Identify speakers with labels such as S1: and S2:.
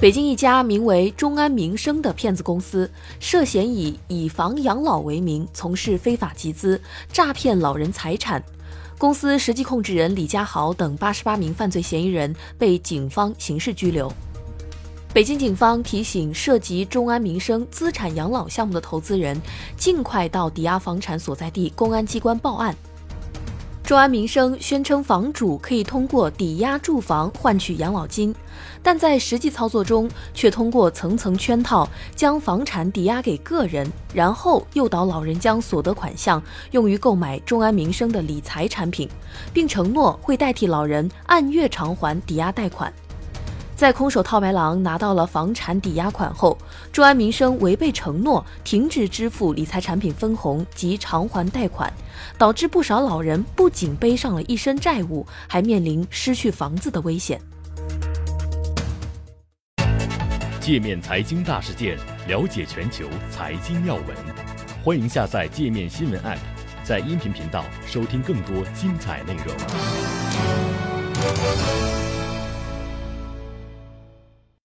S1: 北京一家名为中安民生的骗子公司，涉嫌以以房养老为名，从事非法集资、诈骗老人财产。公司实际控制人李家豪等八十八名犯罪嫌疑人被警方刑事拘留。北京警方提醒涉及中安民生资产养老项目的投资人，尽快到抵押房产所在地公安机关报案。中安民生宣称房主可以通过抵押住房换取养老金，但在实际操作中却通过层层圈套，将房产抵押给个人，然后诱导老人将所得款项用于购买中安民生的理财产品，并承诺会代替老人按月偿还抵押贷款。在空手套白狼拿到了房产抵押款后，中安民生违背承诺，停止支付理财产品分红及偿还贷款，导致不少老人不仅背上了一身债务，还面临失去房子的危险。
S2: 界面财经大事件，了解全球财经要闻，欢迎下载界面新闻 App，在音频频道收听更多精彩内容。